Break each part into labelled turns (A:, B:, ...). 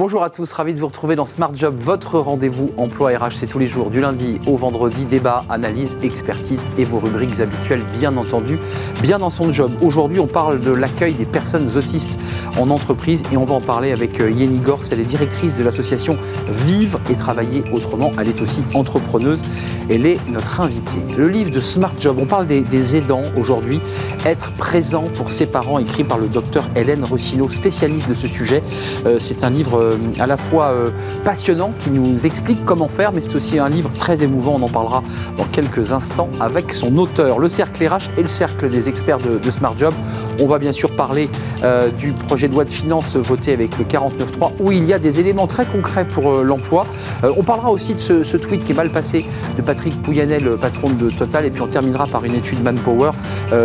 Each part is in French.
A: Bonjour à tous, ravi de vous retrouver dans Smart Job, votre rendez-vous emploi RH. C'est tous les jours, du lundi au vendredi, débat, analyse, expertise et vos rubriques habituelles, bien entendu, bien dans son job. Aujourd'hui, on parle de l'accueil des personnes autistes en entreprise et on va en parler avec euh, Yeni Gors. Elle est directrice de l'association Vivre et Travailler Autrement. Elle est aussi entrepreneuse. Elle est notre invitée. Le livre de Smart Job, on parle des, aidants aujourd'hui. Être présent pour ses parents, écrit par le docteur Hélène Rossino, spécialiste de ce sujet. Euh, c'est un livre euh, à la fois euh, passionnant qui nous explique comment faire, mais c'est aussi un livre très émouvant. On en parlera dans quelques instants avec son auteur, le cercle RH et le cercle des experts de, Smart Job. On va bien sûr parler euh, du projet de loi de finances voté avec le 49.3 où il y a des éléments très concrets pour l'emploi. on parlera aussi de ce, tweet qui est mal passé de Patrick Pouyanel, patron de Total, et puis on terminera par une étude Manpower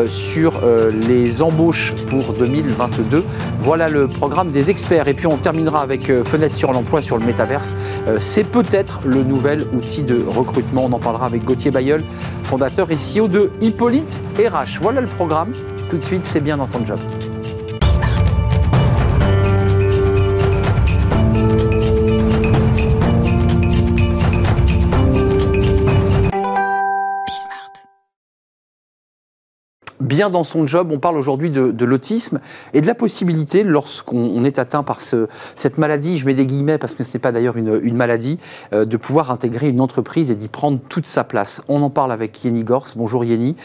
A: sur les embauches pour 2022. Voilà le programme des experts. Et puis on terminera avec fenêtre sur l'emploi sur le métaverse. Euh, c'est peut-être le nouvel outil de recrutement. On en parlera avec Gauthier Bayeul, fondateur et CEO de Hippolyte RH. Voilà le programme. Tout de suite, c'est bien dans son job. Bien dans son job. On parle aujourd'hui de, l'autisme et de la possibilité, lorsqu'on est atteint par ce, cette maladie, je mets des guillemets parce que ce n'est pas d'ailleurs une, maladie, euh, de pouvoir intégrer une entreprise et d'y prendre toute sa place. On en parle avec Yeni Gors. Bonjour Yeni,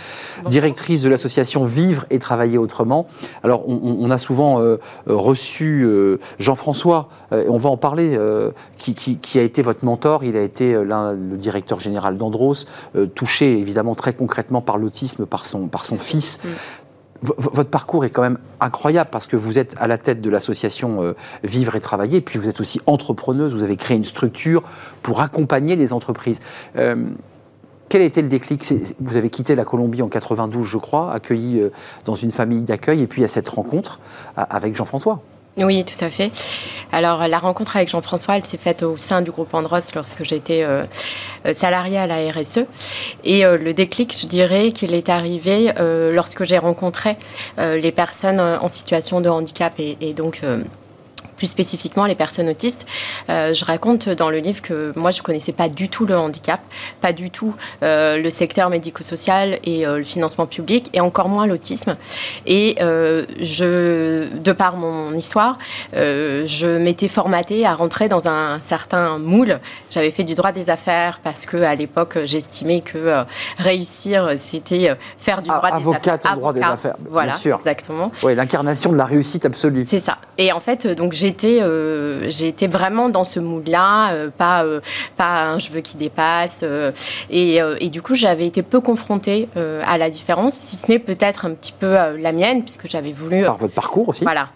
A: directrice de l'association Vivre et Travailler Autrement. Alors, on, a souvent euh, reçu euh, Jean-François, on va en parler, qui, qui, a été votre mentor. Il a été le directeur général d'Andros, touché évidemment très concrètement par l'autisme par son, par son fils. Votre parcours est quand même incroyable parce que vous êtes à la tête de l'association euh, Vivre et Travailler, puis vous êtes aussi entrepreneuse, vous avez créé une structure pour accompagner les entreprises. Euh, quel a été le déclic? Vous avez quitté la Colombie en 92, je crois, accueilli euh, dans une famille d'accueil, et puis à cette rencontre avec Jean-François.
B: Oui, tout à fait. Alors, la rencontre avec Jean-François, elle s'est faite au sein du groupe Andros lorsque j'étais euh, euh, salarié à la RSE. Et euh, le déclic, je dirais qu'il est arrivé lorsque j'ai rencontré les personnes en situation de handicap et donc plus spécifiquement les personnes autistes. Euh, je raconte dans le livre que moi, je connaissais pas du tout le handicap, pas du tout euh, le secteur médico-social et euh, le financement public, et encore moins l'autisme. Et je, de par mon histoire, je m'étais formatée à rentrer dans un certain moule. J'avais fait du droit des affaires parce que à l'époque, j'estimais que réussir, c'était faire du droit des affaires.
A: Avocate droit des affaires,
B: voilà, bien sûr. exactement.
A: Oui, l'incarnation de la réussite absolue.
B: C'est ça. Et en fait, donc j'ai euh, j'ai été vraiment dans ce mood-là, euh, pas, euh, pas un je veux qui dépasse. Et, et, du coup, j'avais été peu confrontée à la différence, si ce n'est peut-être un petit peu la mienne, puisque j'avais voulu.
A: Par votre parcours aussi
B: Voilà.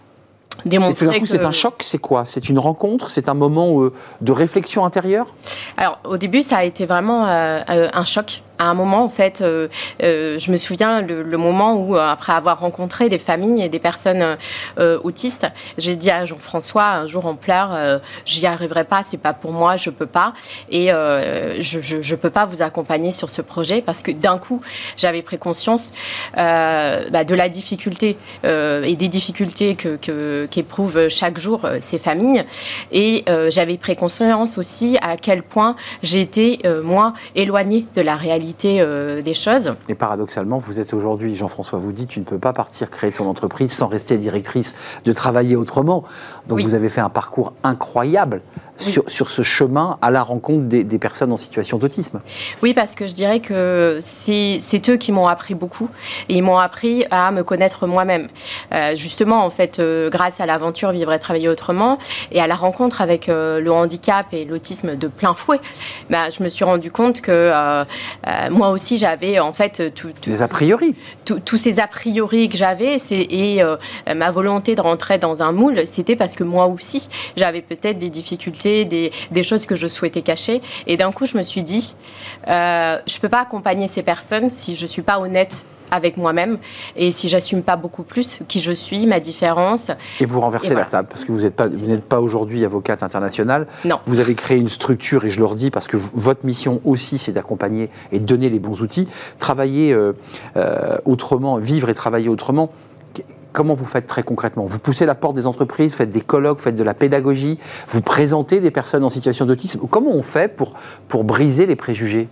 A: Démontrer et tout d'un coup, c'est un choc, c'est quoi? C'est une rencontre? C'est un moment de réflexion intérieure?
B: Alors, au début, ça a été vraiment un choc à un moment, en fait, euh, euh, je me souviens le, moment où, euh, après avoir rencontré des familles et des personnes autistes, j'ai dit à Jean-François un jour en pleurs, j'y arriverai pas, c'est pas pour moi, je peux pas, et je, je, peux pas vous accompagner sur ce projet parce que d'un coup, j'avais pris conscience bah, de la difficulté et des difficultés que qu'éprouvent chaque jour ces familles, et j'avais pris conscience aussi à quel point j'étais moi éloignée de la réalité euh, des choses.
A: Et paradoxalement, vous êtes aujourd'hui, Jean-François vous dit, tu ne peux pas partir créer ton entreprise sans rester directrice de travailler autrement. Donc vous avez fait un parcours incroyable sur, ce chemin à la rencontre des, personnes en situation d'autisme.
B: Oui, parce que je dirais que c'est eux qui m'ont appris beaucoup et ils m'ont appris à me connaître moi-même. Euh, justement, en fait, euh, grâce à l'aventure Vivre et Travailler Autrement et à la rencontre avec euh, le handicap et l'autisme de plein fouet, bah, je me suis rendu compte que moi aussi j'avais en fait tout,
A: les a priori.
B: tous ces a priori que j'avais et ma volonté de rentrer dans un moule, c'était parce que moi aussi j'avais peut-être des difficultés des, choses que je souhaitais cacher. Et d'un coup, je me suis dit, euh, je ne peux pas accompagner ces personnes si je ne suis pas honnête avec moi-même et si j'assume pas beaucoup plus qui je suis, ma différence.
A: Et vous renversez la table parce que vous n'êtes pas, vous n'êtes pas aujourd'hui avocate internationale.
B: Non.
A: Vous avez créé une structure et je le redis parce que votre mission aussi c'est d'accompagner et donner les bons outils, travailler euh, euh, autrement, vivre et travailler autrement comment vous faites très concrètement Vous poussez la porte des entreprises, faites des colloques, faites de la pédagogie, vous présentez des personnes en situation d'autisme. Comment on fait pour, briser les préjugés?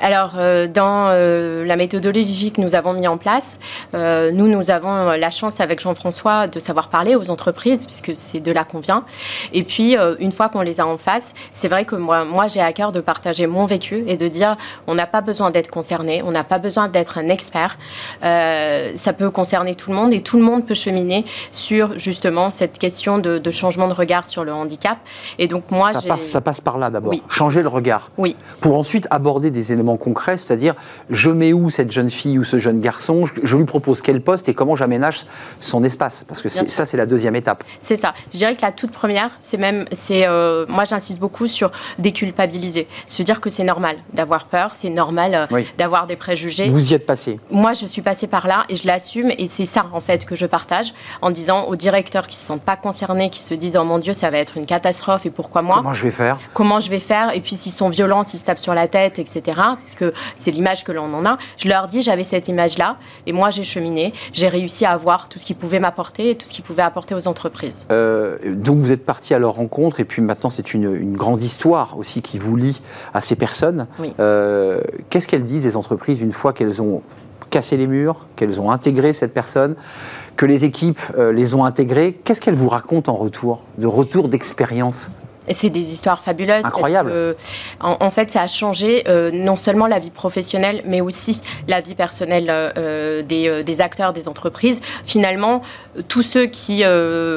B: Alors, euh, dans euh, la méthodologie que nous avons mis en place, euh, nous, nous avons la chance avec Jean-François de savoir parler aux entreprises, puisque c'est de là qu'on vient. Et puis, une fois qu'on les a en face, c'est vrai que moi, moi j'ai à cœur de partager mon vécu et de dire on n'a pas besoin d'être concerné, on n'a pas besoin d'être un expert. ça peut concerner tout le monde et tout le monde peut cheminer sur justement cette question de, changement de regard sur le handicap. Et donc, moi,
A: ça, passe, ça passe par là d'abord.
B: Oui.
A: Changer le regard.
B: Oui.
A: Pour ensuite aborder des éléments concret, c'est-à-dire je mets où cette jeune fille ou ce jeune garçon, je, lui propose quel poste et comment j'aménage son espace, parce que ça c'est la deuxième étape.
B: C'est ça. Je dirais que la toute première, c'est même, c'est, euh, moi j'insiste beaucoup sur déculpabiliser, se dire que c'est normal d'avoir peur, c'est normal euh, d'avoir des préjugés.
A: Vous y êtes passé.
B: Moi je suis passée par là et je l'assume et c'est ça en fait que je partage en disant aux directeurs qui ne se sentent pas concernés, qui se disent oh mon Dieu ça va être une catastrophe et pourquoi moi?
A: Comment je vais faire?
B: Comment je vais faire? Et puis s'ils sont violents, s'ils se tapent sur la tête, etc que c'est l'image que l'on en a. Je leur dis, j'avais cette image-là, et moi j'ai cheminé, j'ai réussi à avoir tout ce qui pouvait m'apporter et tout ce qui pouvait apporter aux entreprises.
A: Euh, donc vous êtes parti à leur rencontre, et puis maintenant c'est une, grande histoire aussi qui vous lie à ces personnes. Euh, qu'est-ce qu'elles disent, les entreprises, une fois qu'elles ont cassé les murs, qu'elles ont intégré cette personne, que les équipes euh, les ont intégrées Qu'est-ce qu'elles vous racontent en retour, de retour d'expérience
B: c'est des histoires fabuleuses.
A: Incroyable.
B: en, fait, ça a changé euh, non seulement la vie professionnelle, mais aussi la vie personnelle euh, des, euh, des, acteurs, des entreprises. Finalement, tous ceux qui,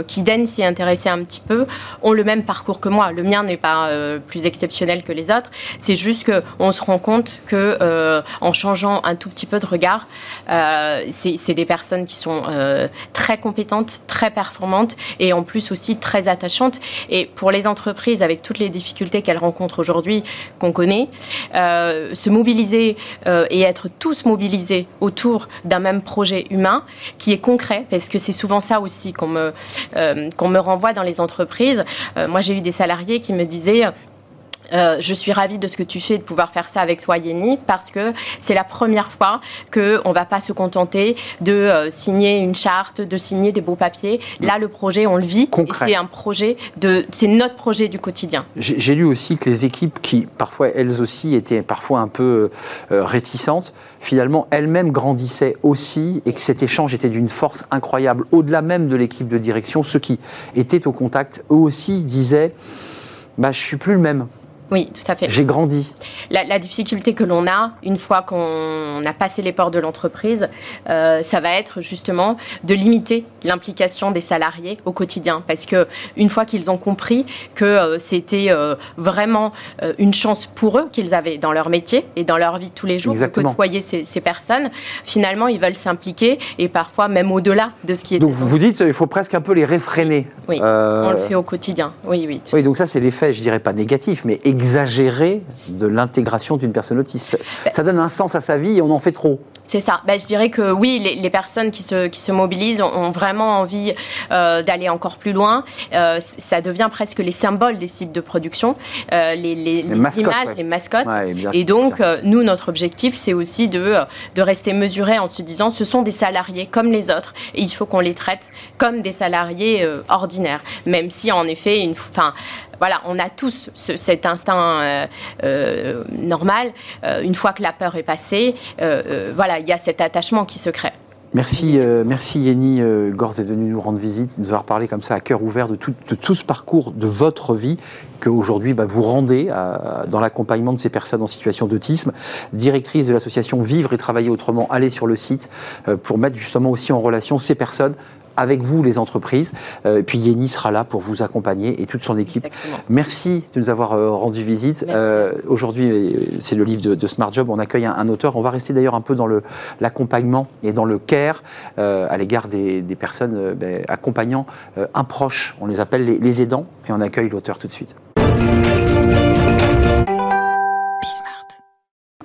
B: qui daignent s'y intéresser un petit peu ont le même parcours que moi. Le mien n'est pas plus exceptionnel que les autres. C'est juste qu'on se rend compte que en changeant un tout petit peu de regard, c'est des personnes qui sont très compétentes, très performantes et en plus aussi très attachantes. Et pour les entreprises, avec toutes les difficultés qu'elle rencontre aujourd'hui, qu'on connaît, euh, se mobiliser euh, et être tous mobilisés autour d'un même projet humain qui est concret, parce que c'est souvent ça aussi qu'on me, euh, qu'on me renvoie dans les entreprises. moi, j'ai eu des salariés qui me disaient euh, je suis ravie de ce que tu fais, de pouvoir faire ça avec toi, Yeni, parce que c'est la première fois qu'on ne va pas se contenter de euh, signer une charte, de signer des beaux papiers. Là, le projet, on le vit. C'est un projet de, c'est notre projet du quotidien.
A: J'ai lu aussi que les équipes qui, parfois, elles aussi, étaient parfois un peu euh, réticentes, finalement, elles-mêmes grandissaient aussi et que cet échange était d'une force incroyable. Au-delà même de l'équipe de direction, ceux qui étaient au contact, eux aussi disaient, bah, je suis plus le même.
B: Oui, tout à fait.
A: J'ai grandi.
B: La, difficulté que l'on a, une fois qu'on a passé les portes de l'entreprise, euh, ça va être justement de limiter l'implication des salariés au quotidien. Parce que une fois qu'ils ont compris que euh, c'était euh, vraiment une chance pour eux qu'ils avaient dans leur métier et dans leur vie de tous les jours de côtoyer ces, ces, personnes, finalement, ils veulent s'impliquer et parfois même au-delà de ce qui est.
A: Donc vous vous dites, il faut presque un peu les réfréner.
B: Oui, on le fait au quotidien. Oui, oui.
A: Oui, donc ça, c'est l'effet, je dirais pas négatif, mais exagéré de l'intégration d'une personne autiste. Ben ça donne un sens à sa vie et on en fait trop.
B: C'est ça. Ben, je dirais que oui, les, personnes qui se, qui se mobilisent ont, vraiment envie euh, d'aller encore plus loin. Euh, ça devient presque les symboles des sites de production, euh, les, les, images, les mascottes. et donc, nous, notre objectif, c'est aussi de, de rester mesuré en se disant ce sont des salariés comme les autres et il faut qu'on les traite comme des salariés ordinaires. Même si, en effet, une, fin, voilà, on a tous cet instinct euh, euh, normal. Euh, une fois que la peur est passée, voilà, il y a cet attachement qui se crée.
A: Merci, merci Yeni Gorz d'être venu nous rendre visite, nous avoir parlé comme ça à cœur ouvert de tout, ce parcours de votre vie qu'aujourd'hui bah, vous rendez dans l'accompagnement de ces personnes en situation d'autisme. Directrice de l'association Vivre et Travailler Autrement, allez sur le site pour mettre justement aussi en relation ces personnes avec vous, les entreprises. Euh, et puis Yeni sera là pour vous accompagner et toute son équipe. Merci de nous avoir euh, rendu visite. Euh, aujourd'hui, c'est le livre de, Smart Job. On accueille un, auteur. On va rester d'ailleurs un peu dans l'accompagnement et dans le care à l'égard des, personnes ben, accompagnant un proche. On les appelle les, les aidants et on accueille l'auteur tout de suite.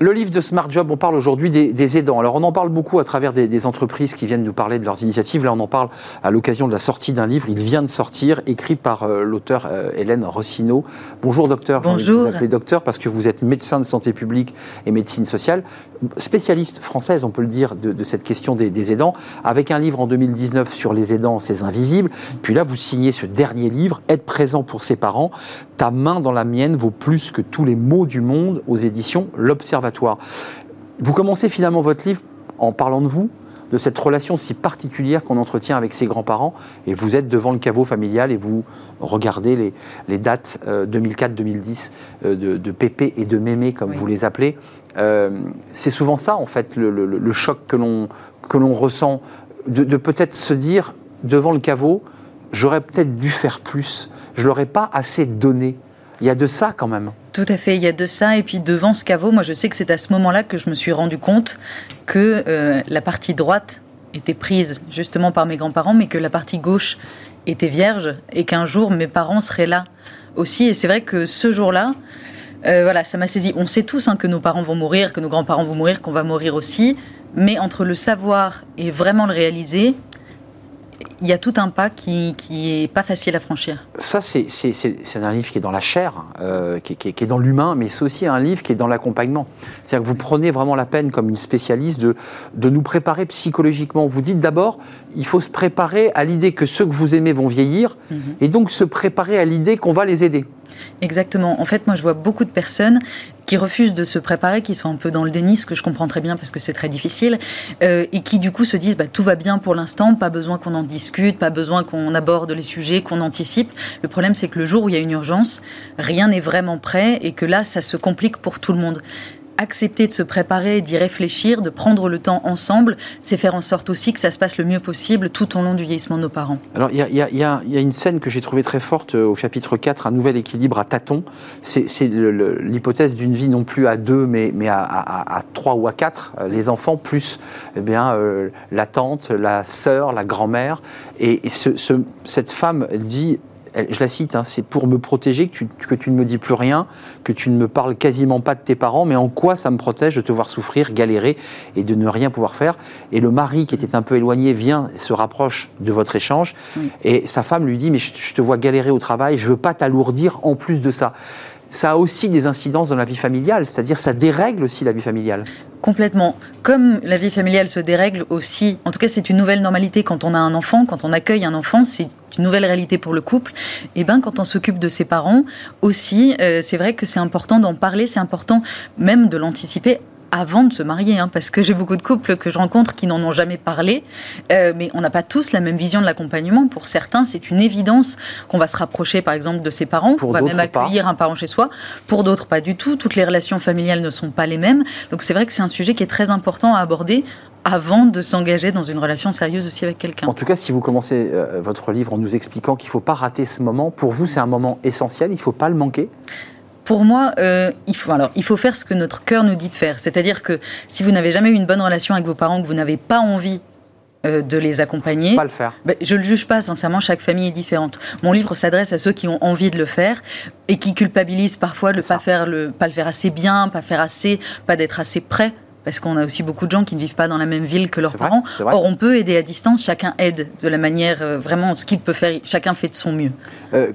A: Le livre de Smart Job, on parle aujourd'hui des, aidants. Alors on en parle beaucoup à travers des, entreprises qui viennent nous parler de leurs initiatives. Là on en parle à l'occasion de la sortie d'un livre. Il vient de sortir, écrit par euh, l'auteur euh, Hélène Rossino. Bonjour docteur.
C: Bonjour.
A: Vous appelez docteur parce que vous êtes médecin de santé publique et médecine sociale, spécialiste française, on peut le dire, de, cette question des, aidants, avec un livre en 2019 sur les aidants, ces invisibles. Puis là vous signez ce dernier livre, Être présent pour ses parents. Ta main dans la mienne vaut plus que tous les mots du monde aux éditions L'Observatoire. Vous commencez finalement votre livre en parlant de vous, de cette relation si particulière qu'on entretient avec ses grands-parents, et vous êtes devant le caveau familial et vous regardez les, dates 2004-2010 euh, euh, de, Pépé et de Mémé, comme vous les appelez. Euh, c'est souvent ça, en fait, le, choc que l'on ressent, de, peut-être se dire, devant le caveau, j'aurais peut-être dû faire plus, je l'aurais pas assez donné. Il y a de ça quand même.
C: Tout à fait, il y a de ça. Et puis devant ce caveau, moi je sais que c'est à ce moment-là que je me suis rendu compte que euh, la partie droite était prise justement par mes grands-parents, mais que la partie gauche était vierge et qu'un jour mes parents seraient là aussi. Et c'est vrai que ce jour-là, euh, voilà, ça m'a saisi. On sait tous hein, que nos parents vont mourir, que nos grands-parents vont mourir, qu'on va mourir aussi. Mais entre le savoir et vraiment le réaliser, il y a tout un pas qui n'est pas facile à franchir.
A: Ça, c'est un livre qui est dans la chair, euh, qui, qui, est dans l'humain, mais c'est aussi un livre qui est dans l'accompagnement. C'est-à-dire que vous prenez vraiment la peine, comme une spécialiste, de, de nous préparer psychologiquement. Vous dites d'abord, il faut se préparer à l'idée que ceux que vous aimez vont vieillir, mhm. et donc se préparer à l'idée qu'on va les aider.
C: Exactement. En fait, moi, je vois beaucoup de personnes qui refusent de se préparer, qui sont un peu dans le déni, ce que je comprends très bien parce que c'est très difficile, euh, et qui du coup se disent bah, tout va bien pour l'instant, pas besoin qu'on en discute, pas besoin qu'on aborde les sujets, qu'on anticipe. Le problème, c'est que le jour où il y a une urgence, rien n'est vraiment prêt et que là, ça se complique pour tout le monde accepter de se préparer, d'y réfléchir, de prendre le temps ensemble, c'est faire en sorte aussi que ça se passe le mieux possible tout au long du vieillissement de nos parents.
A: Alors, il y, a, une scène que j'ai trouvée très forte euh, au chapitre 4, Un nouvel équilibre à tâtons. C'est l'hypothèse d'une vie non plus à deux, mais, à, trois ou à quatre, euh, les enfants, plus eh bien, euh, la tante, la sœur, la grand-mère. Et, cette femme dit je la cite, hein, c'est pour me protéger que tu, ne me dis plus rien, que tu ne me parles quasiment pas de tes parents, mais en quoi ça me protège de te voir souffrir, galérer et de ne rien pouvoir faire? Et le mari qui était un peu éloigné vient, se rapproche de votre échange, et sa femme lui dit, mais je, je te vois galérer au travail, je ne veux pas t'alourdir en plus de ça ça a aussi des incidences dans la vie familiale, c'est-à-dire ça dérègle aussi la vie familiale.
C: Complètement. Comme la vie familiale se dérègle aussi, en tout cas c'est une nouvelle normalité quand on a un enfant, quand on accueille un enfant, c'est une nouvelle réalité pour le couple. Et ben quand on s'occupe de ses parents aussi, euh, c'est vrai que c'est important d'en parler, c'est important même de l'anticiper avant de se marier, hein, parce que j'ai beaucoup de couples que je rencontre qui n'en ont jamais parlé, euh, mais on n'a pas tous la même vision de l'accompagnement. Pour certains, c'est une évidence qu'on va se rapprocher, par exemple, de ses parents, qu'on va même accueillir un parent chez soi. Pour d'autres, pas du tout. Toutes les relations familiales ne sont pas les mêmes. Donc c'est vrai que c'est un sujet qui est très important à aborder avant de s'engager dans une relation sérieuse aussi avec quelqu'un.
A: En tout cas, si vous commencez euh, votre livre en nous expliquant qu'il ne faut pas rater ce moment, pour vous, c'est un moment essentiel, il ne faut pas le manquer
C: pour moi, euh, il, faut, alors, il faut faire ce que notre cœur nous dit de faire. C'est-à-dire que si vous n'avez jamais eu une bonne relation avec vos parents, que vous n'avez pas envie euh, de les accompagner.
A: Pas le faire.
C: Ben, je ne le juge pas, sincèrement, chaque famille est différente. Mon livre s'adresse à ceux qui ont envie de le faire et qui culpabilisent parfois de ne pas, faire le, pas le faire assez bien, pas faire assez, pas d'être assez prêt parce qu'on a aussi beaucoup de gens qui ne vivent pas dans la même ville que leurs parents. Or, on peut aider à distance, chacun aide de la manière euh, vraiment ce qu'il peut faire, chacun fait de son mieux. Euh,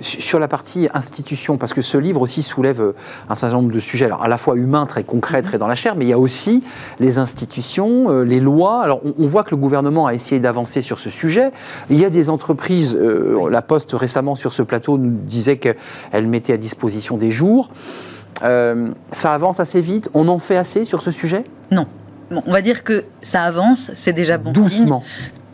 A: sur la partie institution, parce que ce livre aussi soulève euh, un certain nombre de sujets, alors à la fois humains, très concrets, mhm. très dans la chair, mais il y a aussi les institutions, les lois. Alors on, voit que le gouvernement a essayé d'avancer sur ce sujet. Il y a des entreprises, la Poste récemment sur ce plateau nous disait qu'elle mettait à disposition des jours. Euh, ça avance assez vite? On en fait assez sur ce sujet?
C: Non. on va dire que ça avance, c'est déjà bon.
A: Doucement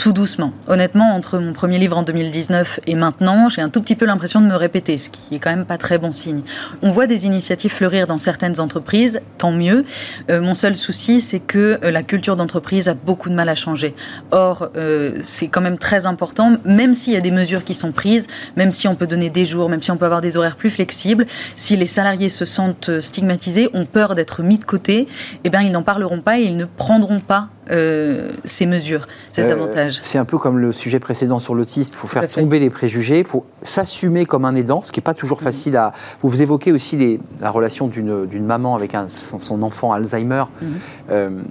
C: tout doucement. Honnêtement, entre mon premier livre en 2019 et maintenant, j'ai un tout petit peu l'impression de me répéter, ce qui est quand même pas très bon signe. On voit des initiatives fleurir dans certaines entreprises, tant mieux. Euh, mon seul souci, c'est que euh, la culture d'entreprise a beaucoup de mal à changer. Or, euh, c'est quand même très important, même s'il y a des mesures qui sont prises, même si on peut donner des jours, même si on peut avoir des horaires plus flexibles, si les salariés se sentent stigmatisés, ont peur d'être mis de côté, eh bien, ils n'en parleront pas et ils ne prendront pas ces mesures, ces avantages.
A: C'est un peu comme le sujet précédent sur l'autiste. Il faut faire tomber les préjugés, il faut s'assumer comme un aidant, ce qui n'est pas toujours facile à. Vous évoquez aussi les, la relation d'une maman avec un, son, enfant Alzheimer. Mhm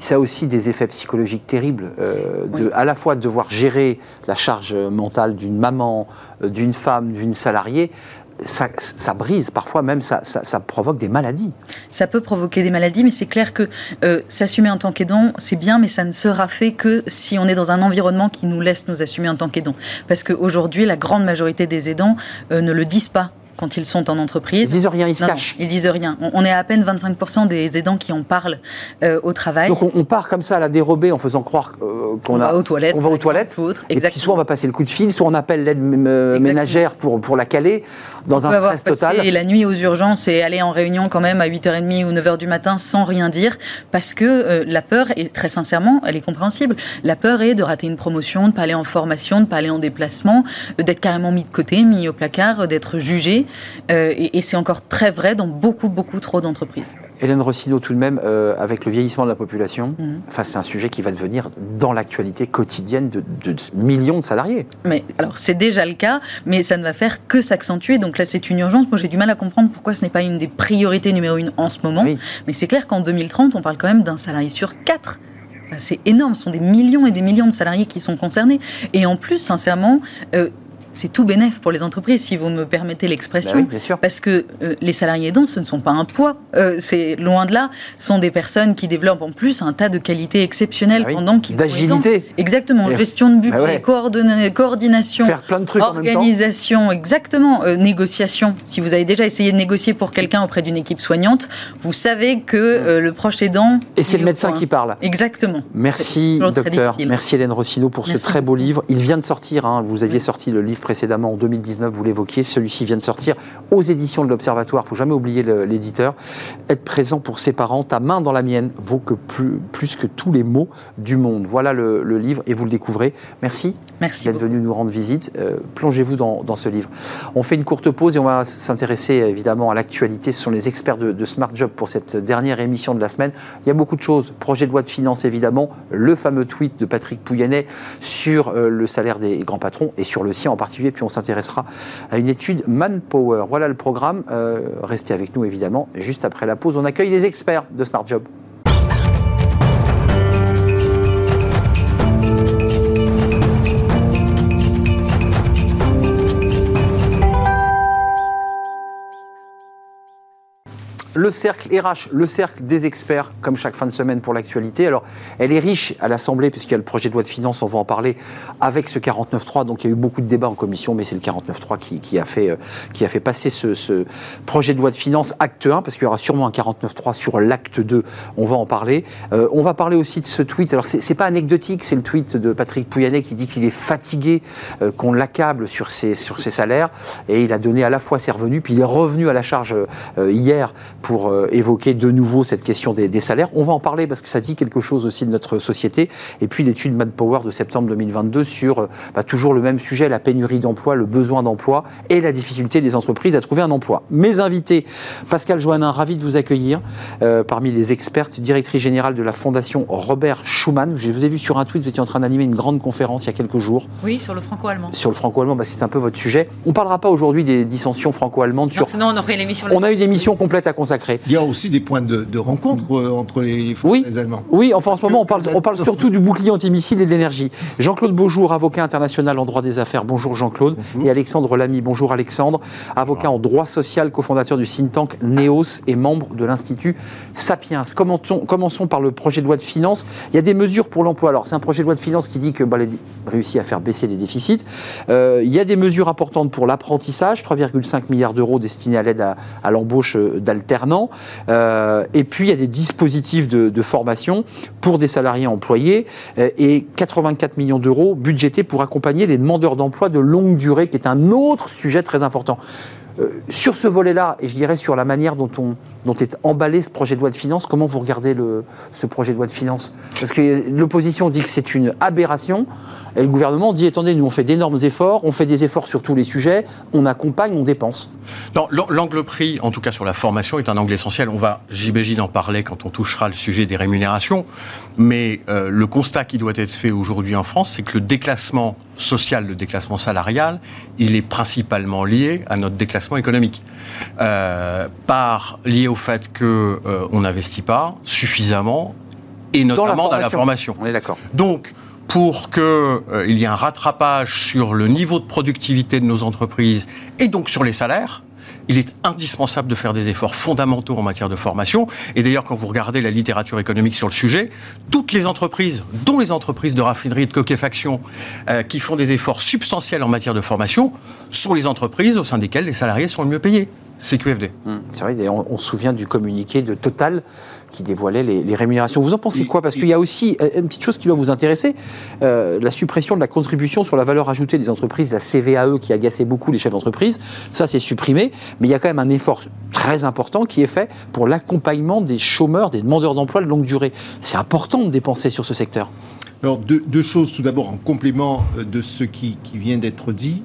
A: ça a aussi des effets psychologiques terribles, euh, de, à la fois de devoir gérer la charge mentale d'une maman, euh, d'une femme, d'une salariée. Ça, brise, parfois même ça, provoque des maladies.
C: Ça peut provoquer des maladies, mais c'est clair que euh, s'assumer en tant qu'aidant, c'est bien, mais ça ne sera fait que si on est dans un environnement qui nous laisse nous assumer en tant qu'aidant. Parce qu'aujourd'hui, la grande majorité des aidants ne le disent pas quand ils sont en entreprise.
A: Ils disent rien, ils se cachent.
C: ils disent rien. On, est à peine 25% des aidants qui en parlent euh, au travail.
A: Donc on, part comme ça à la dérobée en faisant croire euh, qu'on va
C: aux toilettes.
A: On va aux toilettes. et puis soit on va passer le coup de fil, soit on appelle l'aide ménagère pour, pour la caler dans un stress total.
C: Et la nuit aux urgences et aller en réunion quand même à 8h30 ou 9h du matin sans rien dire parce que euh, la peur, est très sincèrement, elle est compréhensible. La peur est de rater une promotion, de ne pas aller en formation, de ne pas aller en déplacement, d'être carrément mis de côté, mis au placard, d'être jugé. Euh, et, c'est encore très vrai dans beaucoup, beaucoup trop d'entreprises.
A: Hélène Rossino, tout de même, euh, avec le vieillissement de la population, mhm. c'est un sujet qui va devenir dans l'actualité quotidienne de, millions de salariés.
C: Mais alors, c'est déjà le cas, mais ça ne va faire que s'accentuer. Donc là, c'est une urgence. Moi, j'ai du mal à comprendre pourquoi ce n'est pas une des priorités numéro une en ce moment. Mais c'est clair qu'en 2030, on parle quand même d'un salarié sur quatre c'est énorme, ce sont des millions et des millions de salariés qui sont concernés. Et en plus, sincèrement, euh, c'est tout bénéf pour les entreprises, si vous me permettez l'expression.
A: Bah
C: parce que euh, les salariés aidants, ce ne sont pas un poids. Euh, c'est loin de là. Ce sont des personnes qui développent en plus un tas de qualités exceptionnelles
A: bah
C: pendant qu'ils
A: D'agilité.
C: Exactement. Gestion de budget, bah coordination,
A: Faire plein de trucs
C: organisation, exactement. Euh, négociation. Si vous avez déjà essayé de négocier pour quelqu'un auprès d'une équipe soignante, vous savez que le proche aidant.
A: Et c'est le médecin qui parle.
C: Exactement.
A: Merci, docteur. Merci, Hélène Rossino, pour ce très beau livre. Il vient de sortir. Hein. Vous aviez sorti le livre précédemment en 2019, vous l'évoquiez. Celui-ci vient de sortir aux éditions de l'Observatoire. Il ne faut jamais oublier l'éditeur. Être présent pour ses parents, ta main dans la mienne, vaut que plus, plus que tous les mots du monde. Voilà le, livre et vous le découvrez. Merci,
C: Merci
A: d'être venu nous rendre visite. Euh, plongez-vous dans, ce livre. On fait une courte pause et on va s'intéresser évidemment à l'actualité. Ce sont les experts de, de Smart Job pour cette dernière émission de la semaine. Il y a beaucoup de choses. Projet de loi de finances évidemment, le fameux tweet de Patrick Pouyannet sur euh, le salaire des grands patrons et sur le sien en particulier. Puis on s'intéressera à une étude Manpower. Voilà le programme. Euh, restez avec nous évidemment. Juste après la pause, on accueille les experts de Smart Job. Le cercle RH, le cercle des experts, comme chaque fin de semaine pour l'actualité. Alors, elle est riche à l'Assemblée, puisqu'il y a le projet de loi de finances, on va en parler, avec ce 49.3. Donc, il y a eu beaucoup de débats en commission, mais c'est le 49.3 qui, qui, a fait, euh, qui a fait passer ce, projet de loi de finances acte 1, parce qu'il y aura sûrement un 49.3 sur l'acte 2. On va en parler. Euh, on va parler aussi de ce tweet. Alors, c'est pas anecdotique, c'est le tweet de Patrick Pouyannet qui dit qu'il est fatigué, euh, qu'on l'accable sur ses, sur ses salaires. Et il a donné à la fois ses revenus, puis il est revenu à la charge hier euh, évoquer de nouveau cette question des, salaires. On va en parler parce que ça dit quelque chose aussi de notre société. Et puis l'étude Manpower de septembre 2022 sur euh, bah, toujours le même sujet, la pénurie d'emploi, le besoin d'emploi et la difficulté des entreprises à trouver un emploi. Mes invités, Pascal Joannin, ravi de vous accueillir euh, parmi les expertes, directrice générale de la Fondation Robert Schumann. Je vous ai vu sur un tweet, vous étiez en train d'animer une grande conférence il y a quelques jours.
D: Oui, sur le franco-allemand.
A: Sur le franco-allemand, bah, c'est un peu votre sujet. On ne parlera pas aujourd'hui des dissensions franco-allemandes. Sur...
D: Sinon, on aurait une émission.
A: On a eu une émission complète à
E: il y a aussi des points de, rencontre euh, entre les Français et les Allemands.
A: Oui, enfin en ce moment, on parle, on parle surtout du bouclier antimissile et de l'énergie. Jean-Claude Beaujour, avocat international en droit des affaires. Bonjour Jean-Claude. Et Alexandre Lamy. Bonjour Alexandre, avocat en droit social, cofondateur du think tank NEOS et membre de l'Institut Sapiens. Commençons, commençons par le projet de loi de finances. Il y a des mesures pour l'emploi. Alors, c'est un projet de loi de finances qui dit que bah, réussit à faire baisser les déficits. Euh, il y a des mesures importantes pour l'apprentissage, 3,5 milliards d'euros destinés à l'aide à, à l'embauche euh, Euh, et puis, il y a des dispositifs de, formation pour des salariés employés euh, et 84 millions d'euros budgétés pour accompagner les demandeurs d'emploi de longue durée, qui est un autre sujet très important. Sur ce volet-là, et je dirais sur la manière dont on dont est emballé ce projet de loi de finances. Comment vous regardez le, ce projet de loi de finances? Parce que l'opposition dit que c'est une aberration, et le gouvernement dit attendez, nous on fait d'énormes efforts, on fait des efforts sur tous les sujets, on accompagne, on dépense.
D: L'angle pris, en tout cas sur la formation, est un angle essentiel. On va, j'imagine, en parler quand on touchera le sujet des rémunérations. Mais euh, le constat qui doit être fait aujourd'hui en France, c'est que le déclassement social, le déclassement salarial, il est principalement lié à notre déclassement économique. Euh, par lié au fait qu'on euh, n'investit pas suffisamment, et notamment dans la formation.
A: On est d'accord.
D: Donc, pour qu'il euh, y ait un rattrapage sur le niveau de productivité de nos entreprises et donc sur les salaires, il est indispensable de faire des efforts fondamentaux en matière de formation. Et d'ailleurs, quand vous regardez la littérature économique sur le sujet, toutes les entreprises, dont les entreprises de raffinerie et de coquefaction, euh, qui font des efforts substantiels en matière de formation, sont les entreprises au sein desquelles les salariés sont le mieux payés. CQFD.
A: Hum, c'est vrai, on se souvient du communiqué de Total qui dévoilait les, rémunérations. Vous en pensez quoi? Parce qu'il y a aussi euh, une petite chose qui doit vous intéresser, euh, la suppression de la contribution sur la valeur ajoutée des entreprises, la CVAE qui agaçait beaucoup les chefs d'entreprise. Ça, c'est supprimé, mais il y a quand même un effort très important qui est fait pour l'accompagnement des chômeurs, des demandeurs d'emploi de longue durée. C'est important de dépenser sur ce secteur.
E: Alors, deux, choses. Tout d'abord, en complément euh, de ce qui vient d'être dit.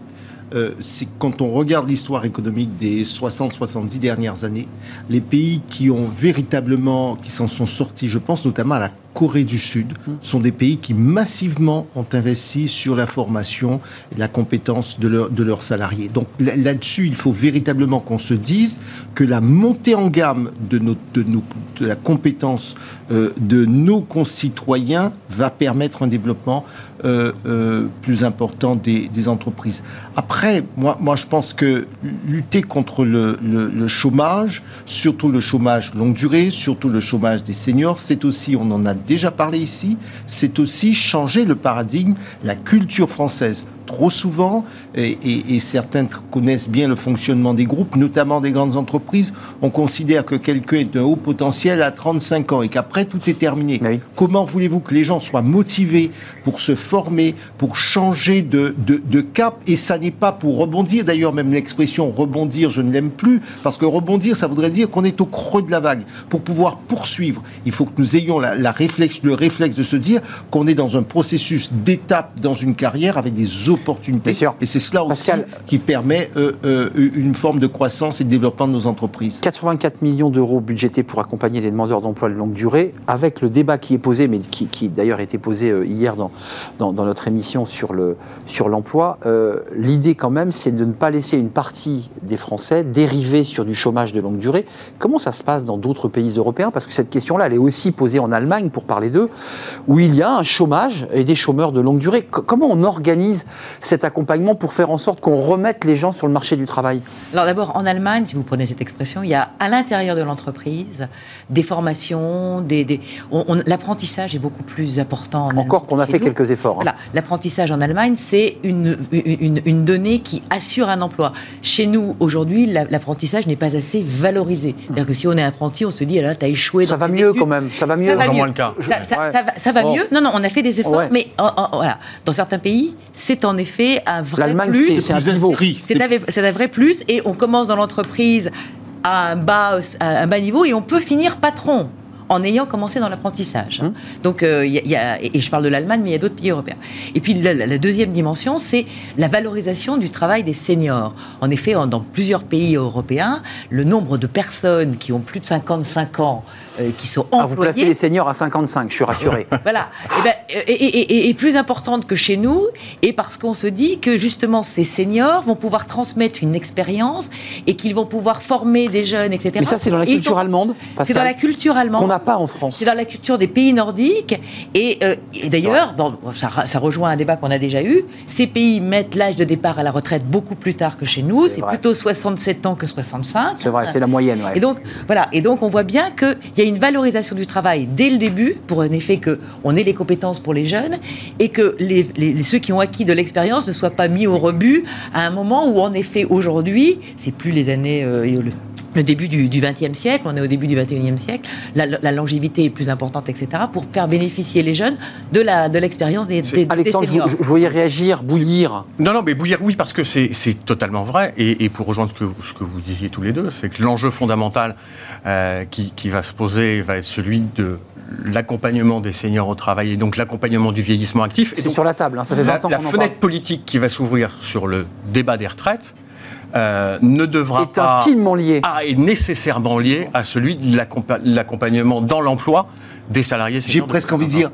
E: Euh, c'est quand on regarde l'histoire économique des 60-70 dernières années, les pays qui ont véritablement, qui s'en sont sortis, je pense notamment à la Corée du Sud sont des pays qui massivement ont investi sur la formation et la compétence de, de leurs salariés. Donc là-dessus, il faut véritablement qu'on se dise que la montée en gamme de, de, de la compétence euh, de nos concitoyens va permettre un développement euh, euh, plus important des, des, entreprises. Après, moi, moi, je pense que lutter contre le, le, le chômage, surtout le chômage longue durée, surtout le chômage des seniors, c'est aussi, on en a déjà parlé ici, c'est aussi changer le paradigme, la culture française trop souvent, et, certains connaissent bien le fonctionnement des groupes, notamment des grandes entreprises, on considère que quelqu'un est un haut potentiel à 35 ans et qu'après tout est terminé. Comment voulez-vous que les gens soient motivés pour se former, pour changer de, de, cap? Et ça n'est pas pour rebondir. D'ailleurs, même l'expression rebondir, je ne l'aime plus, parce que rebondir, ça voudrait dire qu'on est au creux de la vague. Pour pouvoir poursuivre, il faut que nous ayons la, réflexe, le réflexe de se dire qu'on est dans un processus d'étape dans une carrière avec des opportunités. Et c'est cela aussi qui permet euh, euh, une forme de croissance et de développement de nos entreprises.
A: 84 millions d'euros budgétés pour accompagner les demandeurs d'emploi de longue durée, avec le débat qui est posé, mais qui, qui d'ailleurs a été posé euh, hier dans, dans, notre émission sur, le, sur l'emploi. l'idée quand même, c'est de ne pas laisser une partie des Français dériver sur du chômage de longue durée. Comment ça se passe dans d'autres pays européens? Parce que cette question-là, elle est aussi posée en Allemagne, pour parler d'eux, où il y a un chômage et des chômeurs de longue durée. comment on organise cet accompagnement pour faire en sorte qu'on remette les gens sur le marché du travail
F: Alors d'abord, en Allemagne, si vous prenez cette expression, il y a à l'intérieur de l'entreprise des formations, des, l'apprentissage est beaucoup plus important.
A: En Encore qu'on a fait quelques efforts.
F: Hein. L'apprentissage en Allemagne, c'est une, une, donnée qui assure un emploi. Chez nous, aujourd'hui, l'apprentissage n'est pas assez valorisé. C'est-à-dire que si on est apprenti, on se dit, là, tu as échoué.
A: Ça va mieux quand même. Ça va mieux. Ça
F: va mieux. le cas. Ça, va, mieux. Non, non, on a fait des efforts, mais voilà. dans certains pays, c'est en effet un vrai plus.
A: C'est un niveau.
F: C'est un vrai plus. Et on commence dans l'entreprise à un, bas, à un bas niveau et on peut finir patron en ayant commencé dans l'apprentissage. Mmh. Donc, euh, il y a, et je parle de l'Allemagne, mais il y a d'autres pays européens. Et puis, la, deuxième dimension, c'est la valorisation du travail des seniors. En effet, dans plusieurs pays européens, le nombre de personnes qui ont plus de 55 ans, euh, qui sont employées... Ah,
A: vous placez les seniors à 55, je suis rassuré.
F: voilà. Et, ben, et, et, plus importante que chez nous, et parce qu'on se dit que justement, ces seniors vont pouvoir transmettre une expérience et qu'ils vont pouvoir former des jeunes, etc.
A: Mais ça, c'est dans la culture allemande
F: C'est dans la culture allemande
A: pas en France.
F: C'est dans la culture des pays nordiques. Et, euh, d'ailleurs, ça, rejoint un débat qu'on a déjà eu, ces pays mettent l'âge de départ à la retraite beaucoup plus tard que chez nous. C'est plutôt 67 ans que 65.
A: C'est vrai, c'est la moyenne.
F: Et donc, voilà. Et donc, on voit bien qu'il y a une valorisation du travail dès le début, pour en effet qu'on ait les compétences pour les jeunes, et que ceux qui ont acquis de l'expérience ne soient pas mis au rebut à un moment où, en effet, aujourd'hui, c'est plus les années... Euh, le début du XXe siècle, on est au début du XXIe siècle, la, longévité est plus importante, etc., pour faire bénéficier les jeunes de l'expérience de des, des,
A: Alexandre,
F: seniors.
A: Je, je, voyais réagir, bouillir?
D: Non, non, mais bouillir, oui, parce que c'est totalement vrai. Et, et, pour rejoindre ce que, ce que vous disiez tous les deux, c'est que l'enjeu fondamental euh, qui, qui va se poser va être celui de l'accompagnement des seniors au travail et donc l'accompagnement du vieillissement actif.
A: C'est sur la table, hein, ça fait 20
D: la,
A: ans
D: La
A: qu'on en
D: fenêtre
A: parle.
D: politique qui va s'ouvrir sur le débat des retraites euh, ne devra
A: est
D: pas
A: intimement lié.
D: Ah, est nécessairement lié à celui de l'accompagnement dans l'emploi des salariés.
E: J'ai presque envie de dire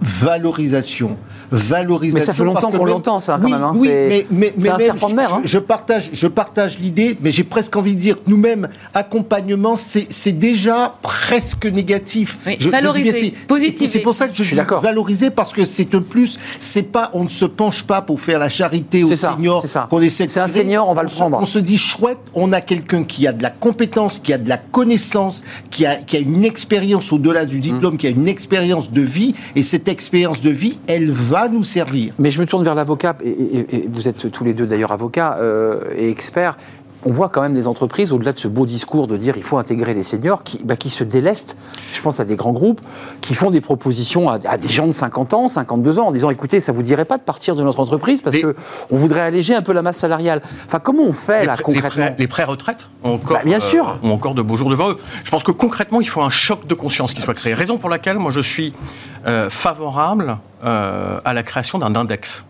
E: valorisation. Valorisation.
A: Mais ça fait longtemps qu'on l'entend, ça, quand
E: oui,
A: même. Hein.
E: Oui, mais, mais, mais
A: un
E: même,
A: serpent de mer. Hein.
E: Je, je, partage, je partage l'idée, mais j'ai presque envie de dire que nous-mêmes, accompagnement, c'est déjà presque négatif.
F: Oui,
E: je,
F: valoriser,
E: je C'est pour ça que je,
A: je dis
E: valoriser, parce que c'est un plus. C'est pas, on ne se penche pas pour faire la charité aux
A: ça,
E: seniors qu'on essaie de
A: C'est un senior, on va
E: on
A: le prendre.
E: Se, on se dit chouette, on a quelqu'un qui a de la compétence, qui a de la connaissance, qui a, qui a une expérience au-delà du diplôme, mmh. qui a une expérience de vie, et cette expérience de vie, elle va nous servir.
A: Mais je me tourne vers l'avocat, et, vous êtes tous les deux d'ailleurs avocats euh, et experts. On voit quand même des entreprises, au-delà de ce beau discours de dire il faut intégrer les seniors, qui, bah, qui se délestent. Je pense à des grands groupes qui font des propositions à, à, des gens de 50 ans, 52 ans, en disant écoutez, ça vous dirait pas de partir de notre entreprise parce qu'on voudrait alléger un peu la masse salariale. Enfin, comment on fait
D: les
A: là concrètement?
D: Les pré-retraites ont encore,
A: bah, bien sûr.
D: Euh, ont encore de beaux jours devant eux. Je pense que concrètement, il faut un choc de conscience qui soit créé. Raison pour laquelle moi je suis euh, favorable euh, à la création d'un index.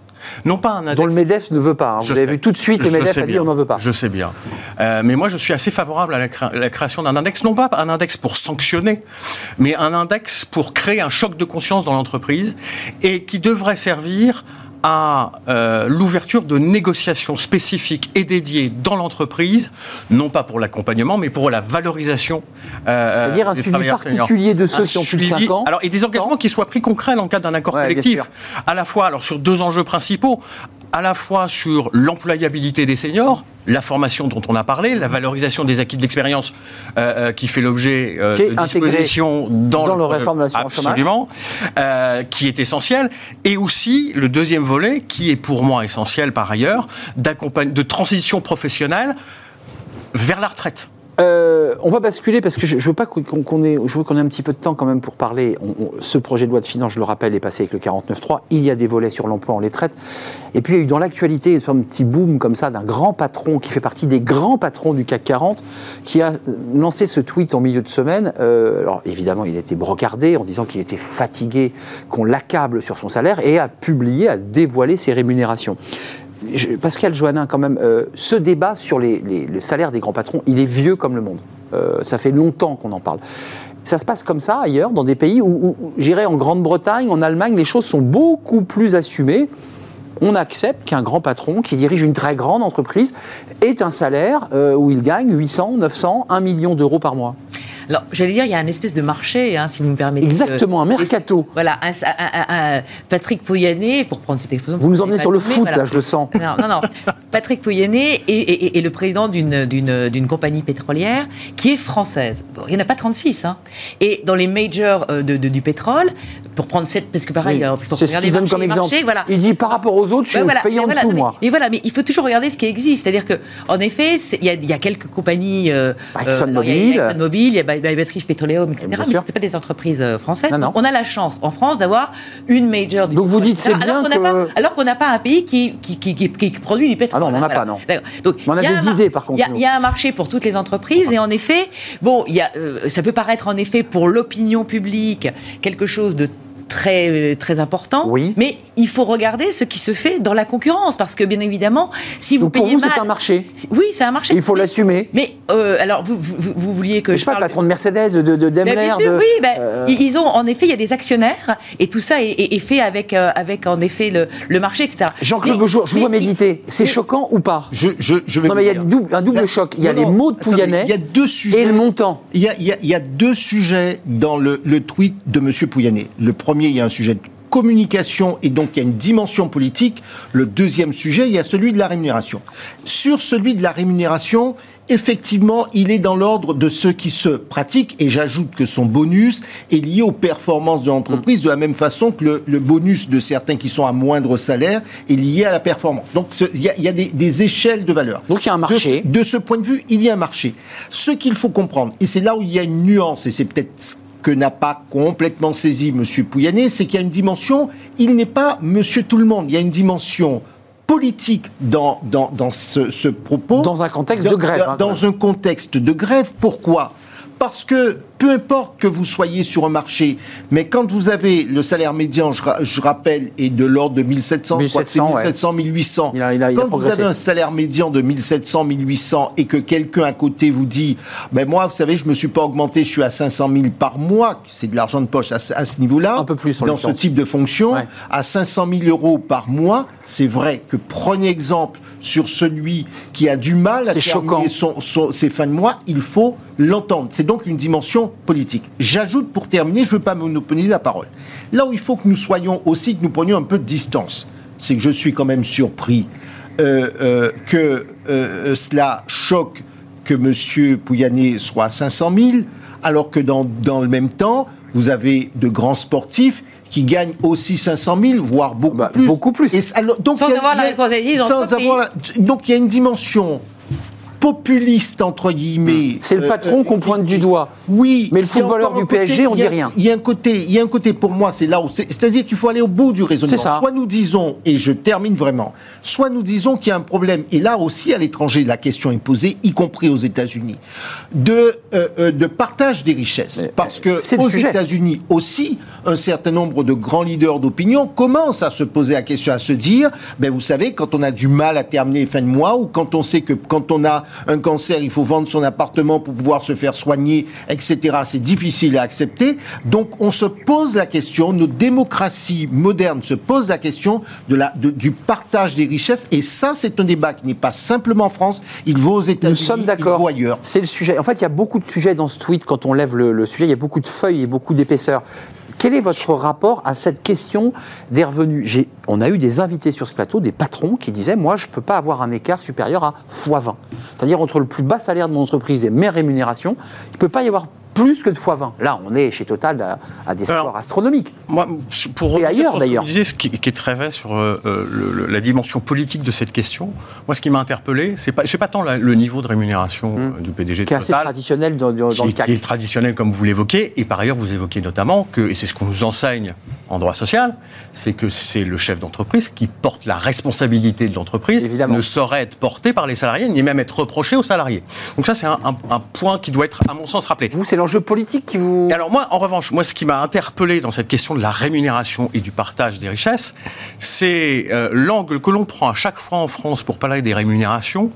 D: Non pas un index.
A: Dont le MEDEF ne veut pas. Hein. Vous avez vu tout de suite, le MEDEF a dit on n'en veut pas.
D: Je sais bien. Euh, mais moi, je suis assez favorable à la, cré la création d'un index, non pas un index pour sanctionner, mais un index pour créer un choc de conscience dans l'entreprise et qui devrait servir à euh, l'ouverture de négociations spécifiques et dédiées dans l'entreprise, non pas pour l'accompagnement, mais pour la valorisation
A: euh, C'est-à-dire un suivi particulier de ceux
D: un
A: qui ont plus de 5 ans
D: alors, Et des engagements qui soient pris concrets dans le cadre d'un accord
A: ouais,
D: collectif. À la fois alors, sur deux enjeux principaux, à la fois sur l'employabilité des seniors, la formation dont on a parlé, la valorisation des acquis de l'expérience euh, euh, qui fait l'objet euh, de dispositions dans,
A: dans le, le réforme de l'assurance
D: absolument, euh, qui est essentiel, et aussi le deuxième volet qui est pour moi essentiel par ailleurs, de transition professionnelle vers la retraite.
A: Euh, on va basculer parce que je, veux pas qu'on qu ait, je veux qu'on ait un petit peu de temps quand même pour parler. Ce projet de loi de finances, je le rappelle, est passé avec le 49.3. Il y a des volets sur l'emploi, on les traite. Et puis il y a eu dans l'actualité un petit boom comme ça d'un grand patron qui fait partie des grands patrons du CAC 40 qui a lancé ce tweet en milieu de semaine. Euh, alors évidemment, il a été brocardé en disant qu'il était fatigué, qu'on l'accable sur son salaire et a publié, a dévoilé ses rémunérations. Pascal Joannin, quand même, euh, ce débat sur le salaire des grands patrons, il est vieux comme le monde. Euh, ça fait longtemps qu'on en parle. Ça se passe comme ça ailleurs, dans des pays où, où j'irais en Grande-Bretagne, en Allemagne, les choses sont beaucoup plus assumées. On accepte qu'un grand patron qui dirige une très grande entreprise ait un salaire euh, où il gagne 800, 900, 1 million d'euros par mois.
F: Alors, j'allais dire, il y a un espèce de marché, hein, si vous me permettez.
A: Exactement, un mercato.
F: Voilà, un, un, un, Patrick Pouyanné, pour prendre cette expression.
A: Vous nous emmenez sur le foot, voilà. là, je le sens.
F: Non, non, non. Patrick Pouyanné est, est, est, le président d'une compagnie pétrolière qui est française. Bon, il n'y en a pas 36. Hein. Et dans les majors euh, de, de, du pétrole, pour prendre cette. Parce que pareil,
A: oui, c'est ce qu'il donne comme exemple. Marchés, voilà. Il dit par rapport aux autres, je suis ouais, voilà, payé en
F: voilà,
A: dessous,
F: mais,
A: moi.
F: Mais voilà, mais il faut toujours regarder ce qui existe. C'est-à-dire qu'en effet, il y, y, a quelques compagnies. Euh,
A: ExxonMobil.
F: Euh, ExxonMobil, il y a British Petroleum, etc. Mais ce pas des entreprises françaises. Non, non. Donc, on a la chance en France d'avoir une major du
A: Donc vous dites c'est bien
F: alors
A: que...
F: Pas, alors qu'on n'a pas un pays qui, qui, qui, produit du pétrole.
A: Ah non, on n'en a pas, non.
F: Donc,
A: on a des idées, par contre.
F: Il y, y, a un marché pour toutes les entreprises et en effet, bon, y a, euh, ça peut paraître en effet pour l'opinion publique quelque chose de très très important.
A: Oui.
F: Mais il faut regarder ce qui se fait dans la concurrence parce que bien évidemment, si vous
A: Donc pour
F: payez
A: vous,
F: mal,
A: c'est un marché.
F: Oui, c'est un marché.
A: Il faut l'assumer.
F: Mais euh, alors vous, vous, vous, vouliez que
A: je, pas,
F: parle
A: le patron de Mercedes, de, de Daimler.
F: bien sûr,
A: de,
F: oui. Ben,
A: euh...
F: Ils ont en effet, il y a des actionnaires et tout ça est, est, est fait avec euh, avec en effet le, le marché, etc.
A: Jean-Claude Beaujour, je vous vois méditer. C'est choquant ou pas
E: je, je, je vais
A: Non, mais il y a double, un double choc. Il y a
E: non,
A: les mots de Pouyanné
E: il y a deux sujets.
A: et le montant.
E: Il y a, il y a, il y a deux sujets dans le, le tweet de M. Pouyanné. Le premier, il y a un sujet de communication et donc il y a une dimension politique. Le deuxième sujet, il y a celui de la rémunération. Sur celui de la rémunération, effectivement, il est dans l'ordre de ceux qui se pratiquent, et j'ajoute que son bonus est lié aux performances de l'entreprise, de la même façon que le, le bonus de certains qui sont à moindre salaire est lié à la performance. Donc ce- il y a, il y a des, des échelles de valeur.
A: Donc il y a un
E: De-
A: marché.
E: De, ce point de vue, il y a un marché. Ce qu'il faut comprendre, et c'est là où il y a une nuance, et c'est peut-être ce que n'a pas complètement saisi M. Pouyanné, c'est qu'il y a une dimension, il n'est pas Monsieur Tout le Monde, il y a une dimension politique dans, dans, dans ce, ce propos.
A: Dans un contexte
E: Dans-
A: de grève, hein,
E: dans un contexte de grève. Pourquoi? Parce que peu importe que vous soyez sur un marché, mais quand vous avez le salaire médian, je, ra- je rappelle, est de l'ordre de 1700, je crois que c'est
A: 1700, ouais.
E: 1700, 1800.
A: Il a- il a- il a
E: quand vous avez un salaire médian de 1700, 1800 et que quelqu'un à côté vous dit, ben moi, vous savez, je me suis pas augmenté, je suis à 500 000 par mois, c'est de l'argent de poche à, ce- à ce niveau-là.
A: Un peu plus, en
E: Dans ce type de fonction,
A: Ouais.
E: à 500 000 euros par mois, c'est vrai que prenez exemple sur celui qui a du mal à terminer son- son- ses fins de mois, il faut l'entendre. C'est donc une dimension politique. J'ajoute pour terminer, je ne veux pas monopoliser la parole. Là où il faut que nous soyons aussi, que nous prenions un peu de distance, c'est que je suis quand même surpris euh, euh, que euh, cela choque que M. Pouyanné soit à 500 000, alors que dans, dans le même temps, vous avez de grands sportifs qui gagnent aussi 500 000, voire beaucoup
A: Bah,
E: plus.
A: beaucoup plus.
E: Et alors, donc,
F: Sans
E: a-
F: avoir la
E: a-
F: responsabilité des
E: sans avoir la- Donc il y a une dimension populiste, entre guillemets.
A: C'est le
E: euh,
A: patron
E: euh,
A: qu'on pointe du doigt.
E: Oui.
A: Mais le footballeur du
E: côté-
A: PSG, on dit rien.
E: Il y a un côté, il y a un côté pour moi, c'est là où c'est, c'est-à-dire qu'il faut aller au bout du raisonnement.
A: Ça.
E: Soit nous disons, et je termine vraiment, soit nous disons qu'il y a un problème, et là aussi à l'étranger, la question est posée, y compris aux États-Unis, de, euh, de partage des richesses.
A: Mais,
E: Parce que aux. États-Unis aussi, un certain nombre de grands leaders d'opinion commencent à se poser la question, à se dire, ben vous savez, quand on a du mal à terminer les fins de mois, ou quand on sait que quand on a un cancer, il faut vendre son appartement pour pouvoir se faire soigner, etc., c'est difficile à accepter. Donc on se pose la question, nos démocraties modernes se posent la question de la, de- du partage des richesses, et ça c'est un débat qui n'est pas simplement en France, il vaut aux
A: Nous
E: États-Unis,
A: sommes
E: il
A: d'accord.
E: vaut ailleurs.
A: C'est le sujet. En fait, il y a beaucoup de sujets dans ce tweet. Quand on lève le, le sujet, il y a beaucoup de feuilles et beaucoup d'épaisseur. Quel est votre rapport à cette question des revenus? On a eu des invités sur ce plateau, des patrons qui disaient Moi, je ne peux pas avoir un écart supérieur à x20. C'est-à-dire entre le plus bas salaire de mon entreprise et mes rémunérations, il ne peut pas y avoir plus que de x20. Là, on est chez Total à, à des scores astronomiques.
D: Moi, pour
A: Et ailleurs,
D: ce
A: d'ailleurs.
D: vous disiez, ce qui, qui est très vrai sur euh, euh, le- le- la dimension politique de cette question, moi, ce qui m'a interpellé, c'est pas, pas tant la- le niveau de rémunération euh, du PDG de
A: Qui est assez
D: Total,
A: traditionnel dans, dans- dans
D: qui,
A: le
D: est-
A: CAC.
D: qui est traditionnel comme vous l'évoquez, et par ailleurs vous évoquez notamment que, et c'est ce qu'on nous enseigne en droit social, c'est que c'est le chef d'entreprise qui porte la responsabilité de l'entreprise, ne saurait être porté par les salariés, ni même être reproché aux salariés. Donc ça c'est un, un- un point qui doit être à mon sens rappelé.
A: Vous, c'est l'enjeu politique qui vous.
D: Et alors moi, en revanche, moi, ce qui m'a interpellé dans cette question de la rémunération et du partage des richesses, c'est euh, l'angle que l'on prend à chaque fois en France pour parler des rémunérations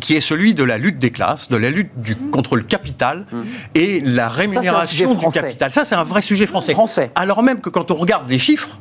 D: qui est celui de la lutte des classes, de la lutte du, contre le capital et la rémunération du capital. Ça, c'est un vrai sujet français.
A: Français.
D: Alors même que quand on regarde les chiffres,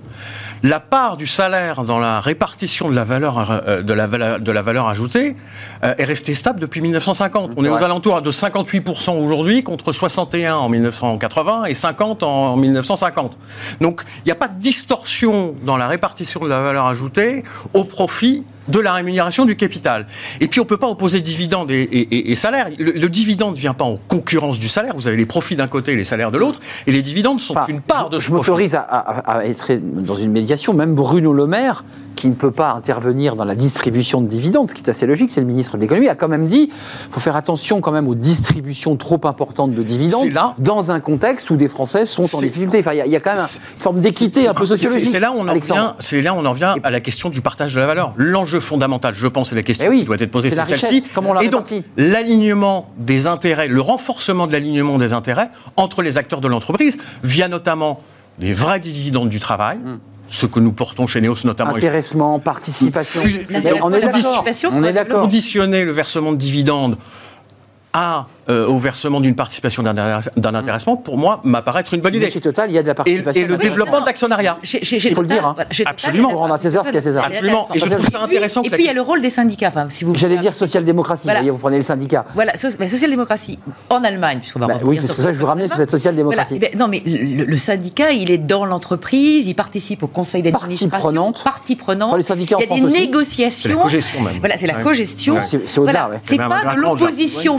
D: la part du salaire dans la répartition de la valeur, euh, de la valeur, de la valeur ajoutée euh, est restée stable depuis 1950. On est aux alentours de 58% aujourd'hui contre 61 en 1980 et 50 en 1950. Donc il n'y a pas de distorsion dans la répartition de la valeur ajoutée au profit de la rémunération du capital. Et puis on ne peut pas opposer dividende et, et- et- salaire. Le, le dividende ne vient pas en concurrence du salaire. Vous avez les profits d'un côté et les salaires de l'autre. Et les dividendes sont
A: Enfin,
D: une part de
A: je
D: ce profit.
A: m'autorise à, à- à être dans une médiation, même Bruno Le Maire, qui ne peut pas intervenir dans la distribution de dividendes, ce qui est assez logique, c'est le ministre de l'économie, a quand même dit faut faire attention quand même aux distributions trop importantes de dividendes
D: là-
A: dans un contexte où des Français sont en difficulté. Enfin, il y, a- il y a quand même une forme d'équité un peu sociologique.
D: C'est là où on en vient. C'est là où on en vient à la question du partage de la valeur. L'enjeu fondamental, je pense, et la question
A: Eh oui,
D: qui doit être posée,
A: c'est
D: celle-ci. et donc l'alignement des intérêts, le renforcement de l'alignement des intérêts entre les acteurs de l'entreprise, via notamment des vrais dividendes du travail.
A: Hmm.
D: Ce que nous portons chez Neos notamment.
A: Intéressement, participation.
D: Fus-
A: Mais on est d'accord.
D: conditionner le versement de dividendes à, euh, au versement d'une participation d'un intéressement, pour moi, m'apparaît être une bonne
A: Mais
D: idée.
A: Chez Total, il y a de la
D: Et,
A: participation.
D: et le
A: Oui,
D: développement de l'actionnariat.
A: Il faut le dire, hein.
D: Absolument.
F: il y a-
A: Pour rendre à César ce qu'il y a à César.
D: Absolument. Et je trouve ça intéressant
F: Et
D: que la
F: puis il y a le rôle des syndicats. Enfin, si vous
A: J'allais dire social-démocratie.
F: Voilà.
A: Vous prenez les syndicats.
F: Voilà, so- la social-démocratie en Allemagne, puisqu'on va
A: Bah oui, parce
F: sur
A: que ça, je vous ramenais sur cette social-démocratie.
F: Voilà. Non, mais le, le syndicat, il est dans l'entreprise, il participe au conseil
A: Partie
F: d'administration.
A: prenante.
F: Partie prenante.
A: Enfin, les syndicats en
F: il y a des négociations.
D: C'est la cogestion même.
F: Voilà, c'est la cogestion.
A: C'est- c'est.
F: C'est
D: C'est
F: pas de l'opposition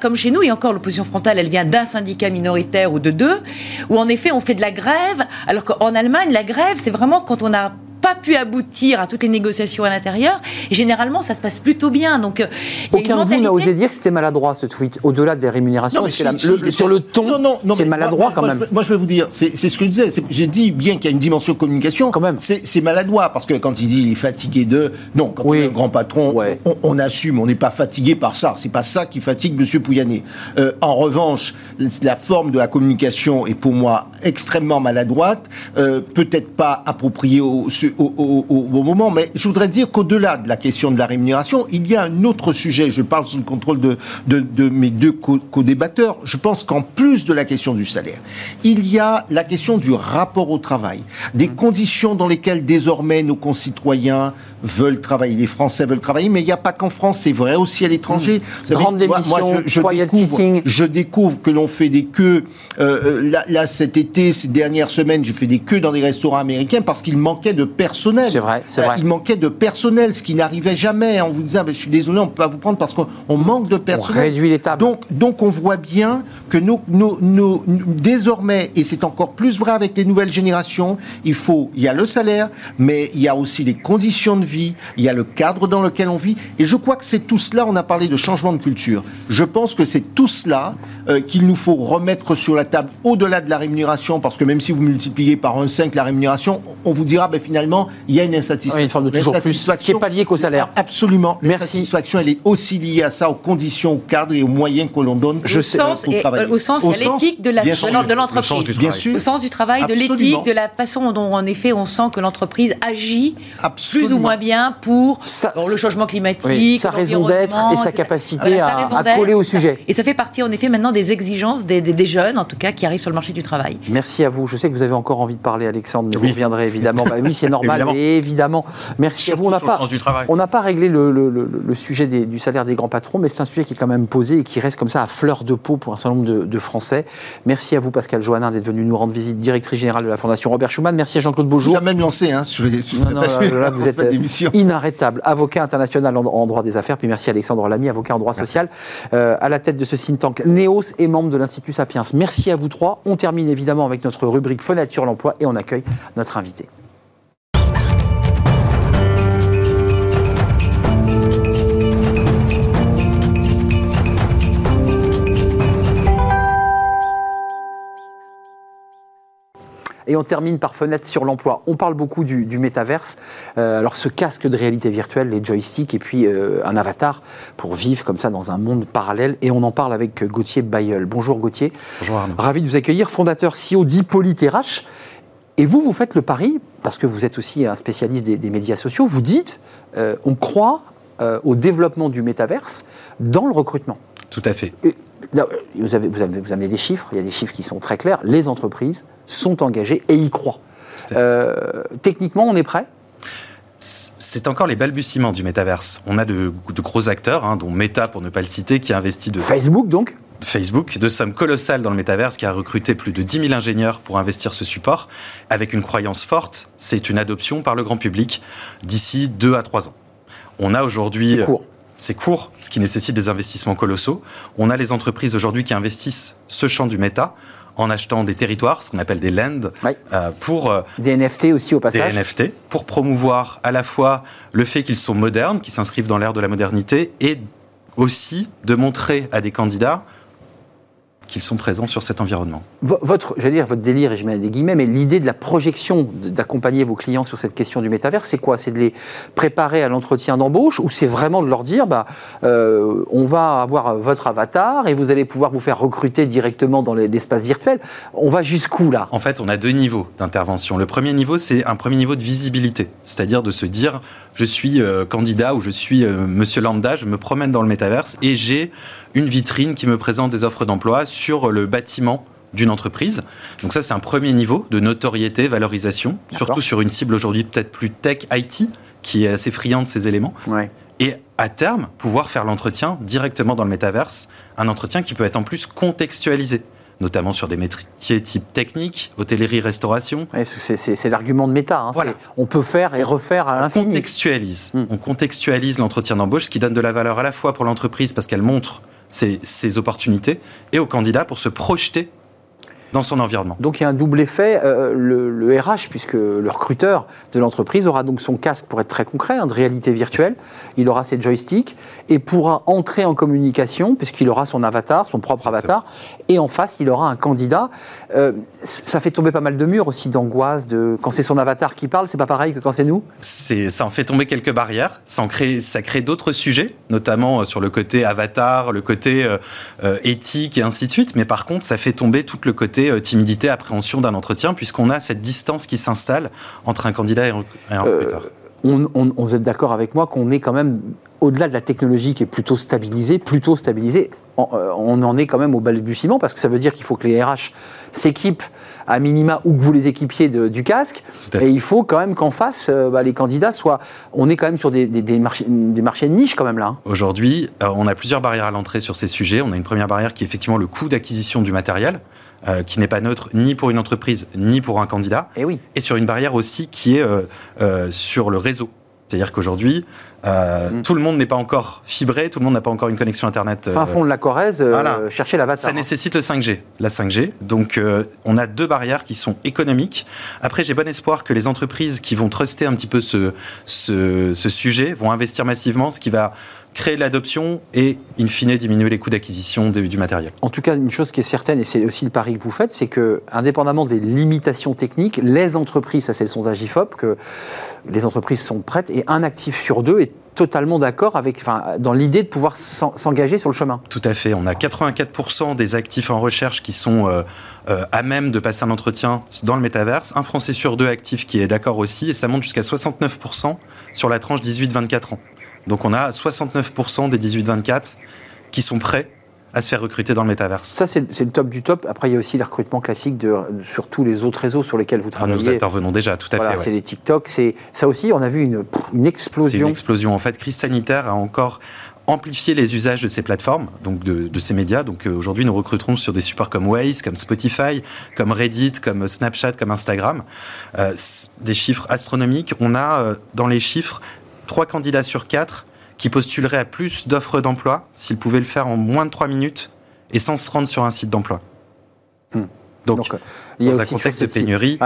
F: comme chez nous, et encore l'opposition frontale, elle vient d'un syndicat minoritaire ou de deux, où en effet on fait de la grève, alors qu'en Allemagne, la grève, c'est vraiment quand on n'a pas pu aboutir à toutes les négociations à l'intérieur, généralement ça se passe plutôt bien. Donc, euh,
A: Aucun de vous n'a osé dire que c'était maladroit ce tweet, au-delà des rémunérations.
E: Non, si,
A: la-
E: si,
A: le-
E: mais
A: sur le ton,
E: Non, non, non,
A: c'est maladroit
E: moi-
A: quand
E: moi,
A: même.
E: je- Moi, je vais vous dire, c'est ce que je disais. J'ai dit bien qu'il y a une dimension communication.
A: Quand même.
E: C'est c'est maladroit parce que quand il dit il est fatigué de. Non, quand
A: Oui.
E: on est un grand patron,
A: Ouais.
E: on, on assume. On n'est pas fatigué par ça. C'est pas ça qui fatigue Monsieur Pouyanné. Euh, en revanche, la forme de la communication est pour moi extrêmement maladroite. euh, Peut-être pas appropriée au, au, au- moment. Mais je voudrais dire qu'au-delà de la question de la rémunération, il y a un autre sujet. Je parle sous le contrôle de, de, de mes deux co- co-débatteurs. Je pense qu'en plus de la question du salaire, il y a la question du rapport au travail, des conditions dans lesquelles désormais nos concitoyens veulent travailler. Les Français veulent travailler, mais il n'y a pas qu'en France, c'est vrai aussi à l'étranger. Savez,
A: Grande
E: moi- moi, je, découvre,
A: quitting.
E: je découvre que l'on fait des queues. euh, euh, là, là, cet été, ces dernières semaines, j'ai fait des queues dans des restaurants américains parce qu'il manquait de personnel.
A: C'est vrai, c'est
E: Euh,
A: vrai.
E: Il manquait de personnel, ce qui n'arrivait jamais. On vous disait, ah, ben, je suis désolé, on ne peut pas vous prendre parce qu'on on manque de personnel.
A: réduit les tables.
E: Donc, donc on voit bien que nos, nos- nos- désormais, et c'est encore plus vrai avec les nouvelles générations, il faut, il y a le salaire, mais il y a aussi les conditions de vie, il y a le cadre dans lequel on vit. Et je crois que c'est tout cela, on a parlé de changement de culture. Je pense que c'est tout cela euh, qu'il nous faut remettre sur la table au-delà de la rémunération, parce que même si vous multipliez par un 5 la rémunération, on vous dira, ben, finalement, il y a une insatisfaction.
A: Oui, une forme de toujours plus, qui est pas liée qu'au salaire.
E: Absolument.
A: Merci.
E: L'insatisfaction, elle est aussi liée à ça, aux conditions, au cadre et aux moyens que l'on donne
A: Je
F: au
A: sais,
F: sens,
E: pour
F: et,
E: travailler.
F: euh, au sens,
E: Au
F: l'éthique de
D: Le
F: l'entreprise.
D: sens du
E: Bien
D: travail.
E: sûr.
F: Au sens du travail, de l'éthique, de la façon dont, en effet, on sent que l'entreprise agit
E: Absolument.
F: plus ou moins bien pour
A: Ça-
F: bon, le changement climatique,
A: Oui, sa raison d'être et sa capacité à- coller au sujet.
F: Et ça fait partie, en effet, maintenant des exigences des, des- des jeunes, en tout cas, qui arrivent sur le marché du travail.
A: Merci à vous. Je sais que vous avez encore envie de parler, Alexandre, mais vous
D: Oui.
A: reviendrez évidemment. Bah oui, c'est normal,
D: Évidemment.
A: évidemment. Merci à vous. On n'a pas, on n'a réglé le, le- le- le sujet des- du salaire des grands patrons, mais c'est un sujet qui est quand même posé et qui reste comme ça à fleur de peau pour un certain nombre de, de Français. Merci à vous, Pascal Joannin, d'être venu nous rendre visite, directrice générale de la Fondation Robert Schuman. Merci à Jean-Claude Beaujour.
E: Jamais me lancer hein, sur, les, sur
A: Non,
E: cet
A: non,
E: aspect
A: là, là, vous êtes
E: d'émission.
A: inarrêtable. Avocat international en, en droit des affaires. Puis merci à Alexandre Lamy, avocat en droit social, euh, à la tête de ce think tank Neos et membre de l'Institut Sapiens. Merci à vous trois. On termine évidemment avec notre rubrique Fenêtre sur l'emploi et on accueille notre invité. Et on termine par fenêtre sur l'emploi. On parle beaucoup du, du métaverse. Euh, alors ce casque de réalité virtuelle, les joysticks et puis euh, un avatar pour vivre comme ça dans un monde parallèle. Et on en parle avec Gauthier Bayeul. Bonjour Gauthier.
D: Bonjour Arnaud.
A: Ravi de vous accueillir, fondateur CEO d'Hippolyte RH. Et vous, vous faites le pari, parce que vous êtes aussi un spécialiste des, des médias sociaux, vous dites, euh, on croit au développement du métaverse dans le recrutement.
G: Tout à fait.
A: Vous, avez, vous, avez, vous amenez des chiffres, il y a des chiffres qui sont très clairs. Les entreprises sont engagées et y croient. Euh, techniquement, on est prêt?
G: C'est encore les balbutiements du métaverse. On a de, de gros acteurs, hein, dont Meta, pour ne pas le citer, qui investit de
A: Facebook, donc?
G: Facebook, de sommes colossales dans le métaverse, qui a recruté plus de 10 000 ingénieurs pour investir ce support, avec une croyance forte, c'est une adoption par le grand public d'ici 2 à 3 ans. On a aujourd'hui...
A: C'est court.
G: C'est court, ce qui nécessite des investissements colossaux. On a les entreprises aujourd'hui qui investissent ce champ du méta en achetant des territoires, ce qu'on appelle des lands,
A: Oui.
G: euh, pour euh,
A: Des NFT aussi au
G: des
A: passage.
G: NFT, pour promouvoir à la fois le fait qu'ils sont modernes, qu'ils s'inscrivent dans l'ère de la modernité, et aussi de montrer à des candidats qu'ils sont présents sur cet environnement.
A: Votre, j'allais dire votre délire, et je mets des guillemets, mais l'idée de la projection d'accompagner vos clients sur cette question du métavers, c'est quoi? C'est de les préparer à l'entretien d'embauche ou c'est vraiment de leur dire, bah, euh, on va avoir votre avatar et vous allez pouvoir vous faire recruter directement dans l'espace virtuel? On va jusqu'où là?
G: En fait, on a deux niveaux d'intervention. Le premier niveau, c'est un premier niveau de visibilité, c'est-à-dire de se dire, je suis euh, candidat ou je suis euh, monsieur lambda, je me promène dans le métaverse et j'ai une vitrine qui me présente des offres d'emploi sur le bâtiment d'une entreprise. Donc ça, c'est un premier niveau de notoriété, valorisation, surtout sur une cible aujourd'hui peut-être plus tech IT, qui est assez friand de ces éléments. Et à terme, pouvoir faire l'entretien directement dans le métaverse, un entretien qui peut être en plus contextualisé notamment sur des métiers type technique, hôtellerie, restauration.
A: c'est l'argument de méta. Hein. On peut faire et refaire à l'infini.
G: On contextualise. Hmm. On contextualise l'entretien d'embauche, ce qui donne de la valeur à la fois pour l'entreprise parce qu'elle montre ses, opportunités et au candidat pour se projeter dans son environnement.
A: Donc il y a un double effet. Euh, le, RH, puisque le recruteur de l'entreprise aura donc son casque pour être très concret, hein, de réalité virtuelle. Il aura ses joysticks et pourra entrer en communication puisqu'il aura son avatar, son propre avatar. Et en face, il aura un candidat. Euh, ça fait tomber pas mal de murs aussi d'angoisse. De quand c'est son avatar qui parle, c'est pas pareil que quand c'est nous.
G: Ça en fait tomber quelques barrières. Ça en crée, ça crée d'autres sujets, notamment euh, sur le côté avatar, le côté éthique et ainsi de suite. Mais par contre, ça fait tomber tout le côté euh, timidité, appréhension d'un entretien, puisqu'on a cette distance qui s'installe entre un candidat et un euh, recruteur.
A: on, on, vous êtes d'accord avec moi qu'on est quand même au-delà de la technologie qui est plutôt stabilisée, plutôt stabilisée, euh, on en est quand même au balbutiement parce que ça veut dire qu'il faut que les RH s'équipent à minima ou que vous les équipiez du casque. Et il faut quand même qu'en face, bah, les candidats soient. On est quand même sur des, marchés, des marchés, de niche quand même là. Hein.
G: Aujourd'hui, on a plusieurs barrières à l'entrée sur ces sujets. On a une première barrière qui est effectivement le coût d'acquisition du matériel. Euh, qui n'est pas neutre ni pour une entreprise ni pour un candidat.
A: Et, eh oui.
G: et sur une barrière aussi qui est euh, euh, sur le réseau. C'est-à-dire qu'aujourd'hui, mm. tout le monde n'est pas encore fibré, tout le monde n'a pas encore une connexion Internet.
A: Fin fond de la Corrèze, voilà. chercher l'avatar.
G: Ça nécessite le 5G, la 5G. Donc, on a deux barrières qui sont économiques. Après, j'ai bon espoir que les entreprises qui vont truster un petit peu ce, ce, ce sujet vont investir massivement, ce qui va créer l'adoption et, in fine, diminuer les coûts d'acquisition du matériel.
A: En tout cas, une chose qui est certaine, et c'est aussi le pari que vous faites, c'est que, indépendamment des limitations techniques, les entreprises, ça c'est le sondage IFOP, que les entreprises sont prêtes et un actif sur deux est totalement d'accord avec, enfin, dans l'idée de pouvoir s'engager sur le chemin.
G: Tout à fait. On a 84% des actifs en recherche qui sont euh, euh, à même de passer un entretien dans le métaverse. Un Français sur deux actifs qui est d'accord aussi, et ça monte jusqu'à 69% sur la tranche 18-24 ans. Donc on a 69% des 18-24 qui sont prêts à se faire recruter dans le métaverse.
A: Ça, c'est le top du top. Après, il y a aussi les recrutements classiques de, sur tous les autres réseaux sur lesquels vous ah, travaillez.
G: nous intervenons déjà, tout à
A: fait. C'est les TikTok. Ça aussi, on a vu une, une explosion.
G: C'est une explosion. En fait, crise sanitaire a encore amplifié les usages de ces plateformes, donc de, ces médias. Donc euh, aujourd'hui, nous recruterons sur des supports comme Waze, comme Spotify, comme Reddit, comme Snapchat, comme Instagram. Euh, des chiffres astronomiques. On a euh, dans les chiffres 3 candidats sur 4 qui postuleraient à plus d'offres d'emploi s'ils pouvaient le faire en moins de 3 minutes et sans se rendre sur un site d'emploi. Hmm. Donc, euh, dans un contexte de pénurie.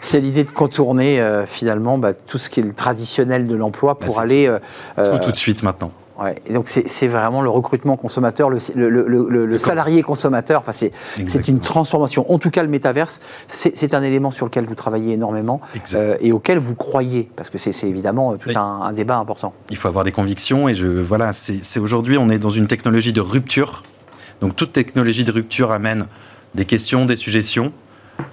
A: C'est l'idée de contourner euh, finalement bah, tout ce qui est le traditionnel de l'emploi pour bah, aller.
G: Euh, tout, tout de suite maintenant.
A: Ouais. Et donc c'est vraiment le recrutement consommateur, le, le, le, salarié consommateur. Enfin, c'est une transformation. En tout cas, le métaverse, c'est un élément sur lequel vous travaillez énormément euh, et auquel vous croyez, parce que c'est évidemment tout un, un, débat important.
G: Il faut avoir des convictions et je voilà, c'est aujourd'hui on est dans une technologie de rupture. Donc toute technologie de rupture amène des questions, des suggestions.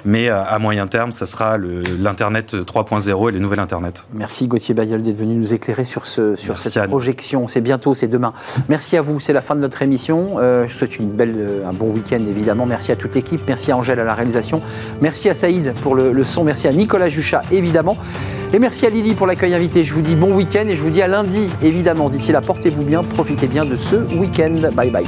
G: Mais euh, à moyen terme, ça sera l'Internet 3.0 et les nouvelles Internet.
A: Merci Gauthier Bayol d'être venu nous éclairer sur, ce, sur cette projection. C'est bientôt, c'est demain. Merci à vous, c'est la fin de notre émission. Euh, je vous souhaite une belle, euh, un bon week-end évidemment. Merci à toute l'équipe, merci à Angèle à la réalisation, merci à Saïd pour le, le son, merci à Nicolas Juchat évidemment. Et merci à Lily pour l'accueil invité. Je vous dis bon week-end et je vous dis à lundi évidemment. D'ici là, portez-vous bien, profitez bien de ce week-end. Bye bye.